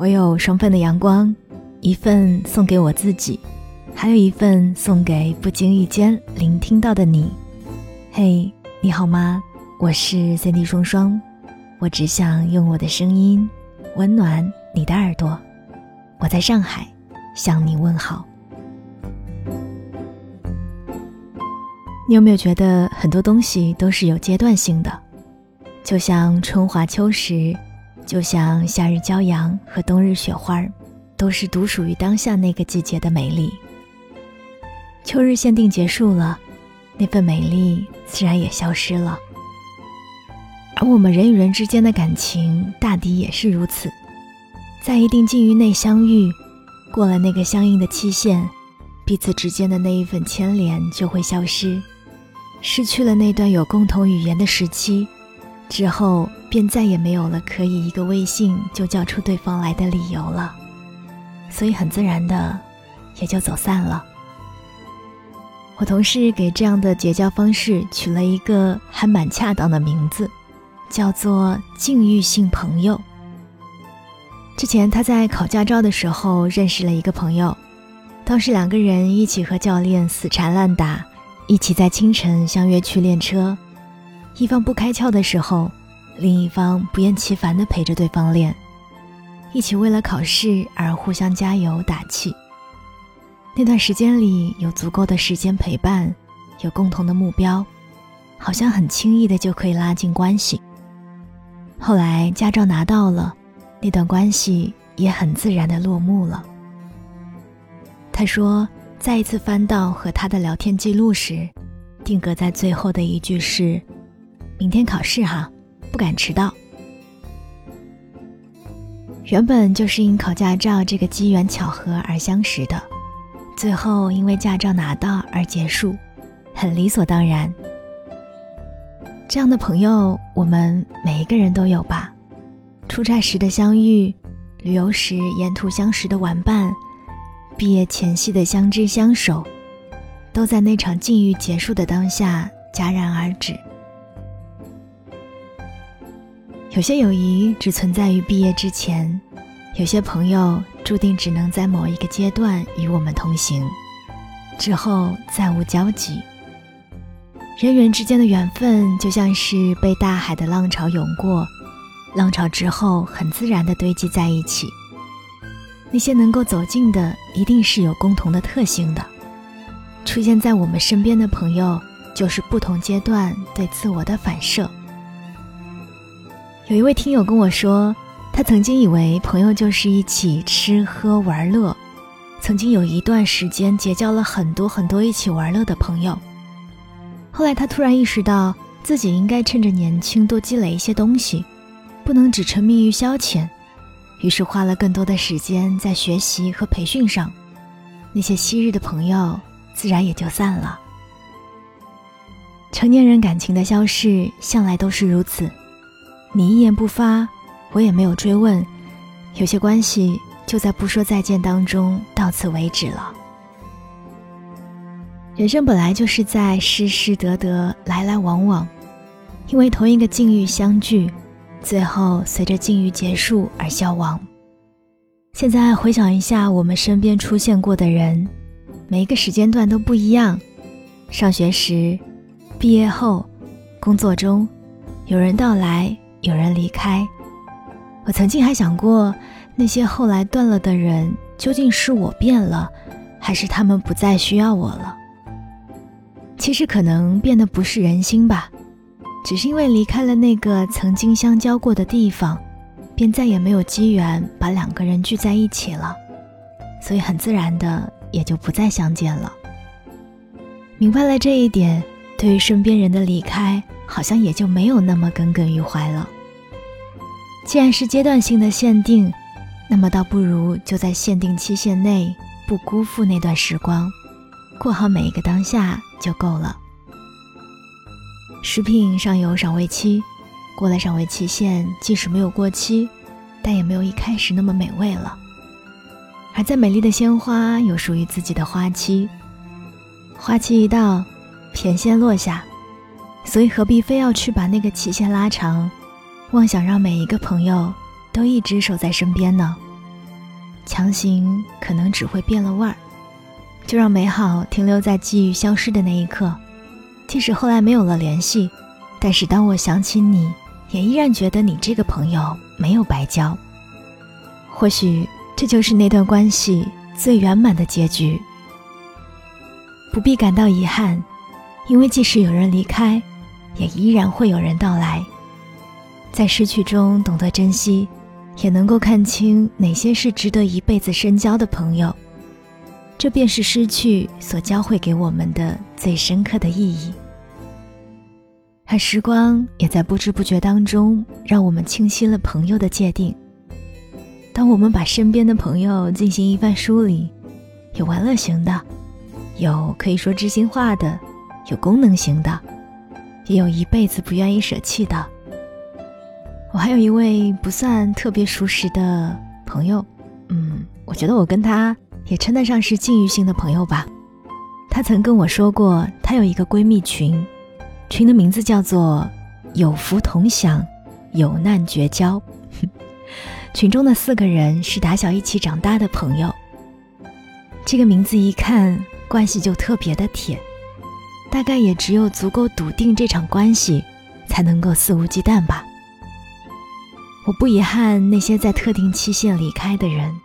我有双份的阳光，一份送给我自己，还有一份送给不经意间聆听到的你。嘿，你好吗？我是 Cindy 双双，我只想用我的声音温暖你的耳朵。我在上海向你问好。你有没有觉得很多东西都是有阶段性的？就像春华秋实。就像夏日骄阳和冬日雪花，都是独属于当下那个季节的美丽。秋日限定结束了，那份美丽自然也消失了。而我们人与人之间的感情，大抵也是如此，在一定境遇内相遇，过了那个相应的期限，彼此之间的那一份牵连就会消失，失去了那段有共同语言的时期。之后便再也没有了可以一个微信就叫出对方来的理由了，所以很自然的也就走散了。我同事给这样的结交方式取了一个还蛮恰当的名字，叫做“境遇性朋友”。之前他在考驾照的时候认识了一个朋友，当时两个人一起和教练死缠烂打，一起在清晨相约去练车。一方不开窍的时候，另一方不厌其烦地陪着对方练，一起为了考试而互相加油打气。那段时间里有足够的时间陪伴，有共同的目标，好像很轻易的就可以拉近关系。后来驾照拿到了，那段关系也很自然的落幕了。他说，再一次翻到和他的聊天记录时，定格在最后的一句是。明天考试哈，不敢迟到。原本就是因考驾照这个机缘巧合而相识的，最后因为驾照拿到而结束，很理所当然。这样的朋友，我们每一个人都有吧？出差时的相遇，旅游时沿途相识的玩伴，毕业前夕的相知相守，都在那场境遇结束的当下戛然而止。有些友谊只存在于毕业之前，有些朋友注定只能在某一个阶段与我们同行，之后再无交集。人与人之间的缘分就像是被大海的浪潮涌过，浪潮之后很自然的堆积在一起。那些能够走近的，一定是有共同的特性的。出现在我们身边的朋友，就是不同阶段对自我的反射。有一位听友跟我说，他曾经以为朋友就是一起吃喝玩乐，曾经有一段时间结交了很多很多一起玩乐的朋友。后来他突然意识到自己应该趁着年轻多积累一些东西，不能只沉迷于消遣，于是花了更多的时间在学习和培训上。那些昔日的朋友自然也就散了。成年人感情的消逝向来都是如此。你一言不发，我也没有追问，有些关系就在不说再见当中到此为止了。人生本来就是在失失得得、来来往往，因为同一个境遇相聚，最后随着境遇结束而消亡。现在回想一下我们身边出现过的人，每一个时间段都不一样。上学时、毕业后、工作中，有人到来。有人离开，我曾经还想过，那些后来断了的人，究竟是我变了，还是他们不再需要我了？其实可能变的不是人心吧，只是因为离开了那个曾经相交过的地方，便再也没有机缘把两个人聚在一起了，所以很自然的也就不再相见了。明白了这一点，对于身边人的离开。好像也就没有那么耿耿于怀了。既然是阶段性的限定，那么倒不如就在限定期限内，不辜负那段时光，过好每一个当下就够了。食品上有赏味期，过了赏味期限，即使没有过期，但也没有一开始那么美味了。而在美丽的鲜花有属于自己的花期，花期一到，甜先落下。所以何必非要去把那个期限拉长，妄想让每一个朋友都一直守在身边呢？强行可能只会变了味儿。就让美好停留在记忆消失的那一刻，即使后来没有了联系，但是当我想起你，也依然觉得你这个朋友没有白交。或许这就是那段关系最圆满的结局。不必感到遗憾，因为即使有人离开，也依然会有人到来。在失去中懂得珍惜，也能够看清哪些是值得一辈子深交的朋友。这便是失去所教会给我们的最深刻的意义。而时光也在不知不觉当中，让我们清晰了朋友的界定。当我们把身边的朋友进行一番梳理，有玩乐型的，有可以说知心话的，有功能型的，也有一辈子不愿意舍弃的。我还有一位不算特别熟识的朋友，嗯，我觉得我跟他。也称得上是境遇性的朋友吧。她曾跟我说过，她有一个闺蜜群，群的名字叫做“有福同享，有难绝交”。群中的四个人是打小一起长大的朋友。这个名字一看，关系就特别的铁。大概也只有足够笃定这场关系，才能够肆无忌惮吧。我不遗憾那些在特定期限离开的人。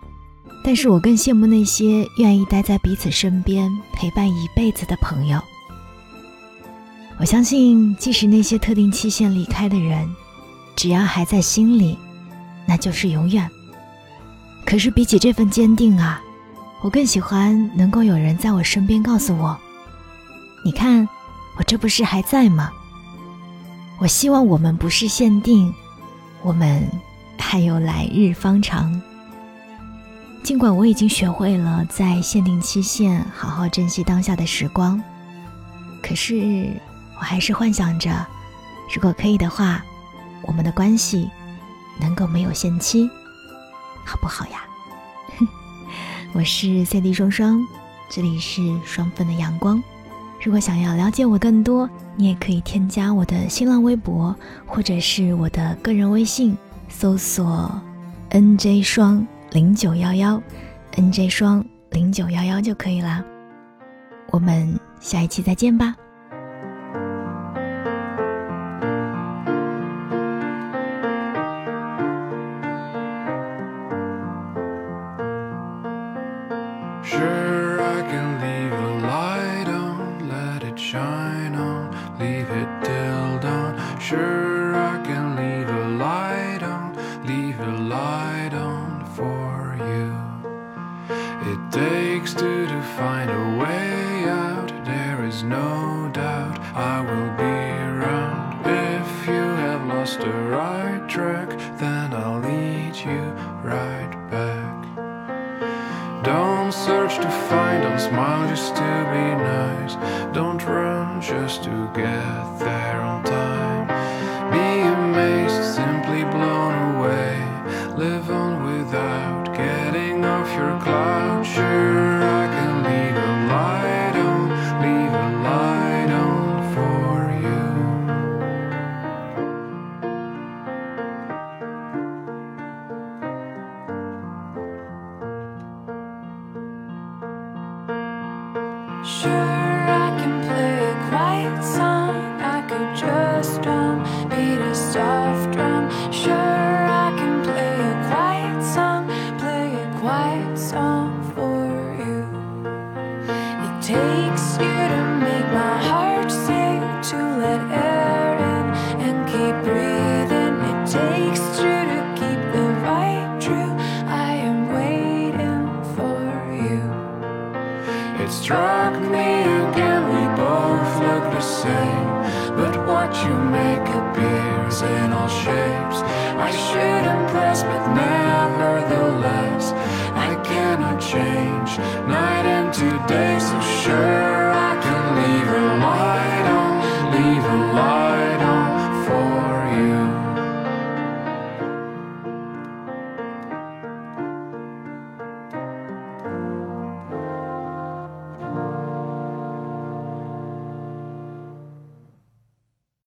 但是我更羡慕那些愿意待在彼此身边陪伴一辈子的朋友。我相信，即使那些特定期限离开的人，只要还在心里，那就是永远。可是比起这份坚定啊，我更喜欢能够有人在我身边告诉我：“你看，我这不是还在吗？”我希望我们不是限定，我们还有来日方长。尽管我已经学会了在限定期限好好珍惜当下的时光，可是我还是幻想着，如果可以的话，我们的关系能够没有限期，好不好呀？我是 CD 双双，这里是双份的阳光。如果想要了解我更多，你也可以添加我的新浪微博或者是我的个人微信，搜索 NJ 双。零九幺幺，NJ 双零九幺幺就可以啦。我们下一期再见吧。takes to define a way out. There is no doubt I will be around. If you have lost the right track, then I'll lead you right back. Don't search to find, don't smile just to be nice. Don't run just to get there. It struck me again, we both look the same. But what you make appears in all shapes. I should impress, but nevertheless, I cannot change night into day, so sure I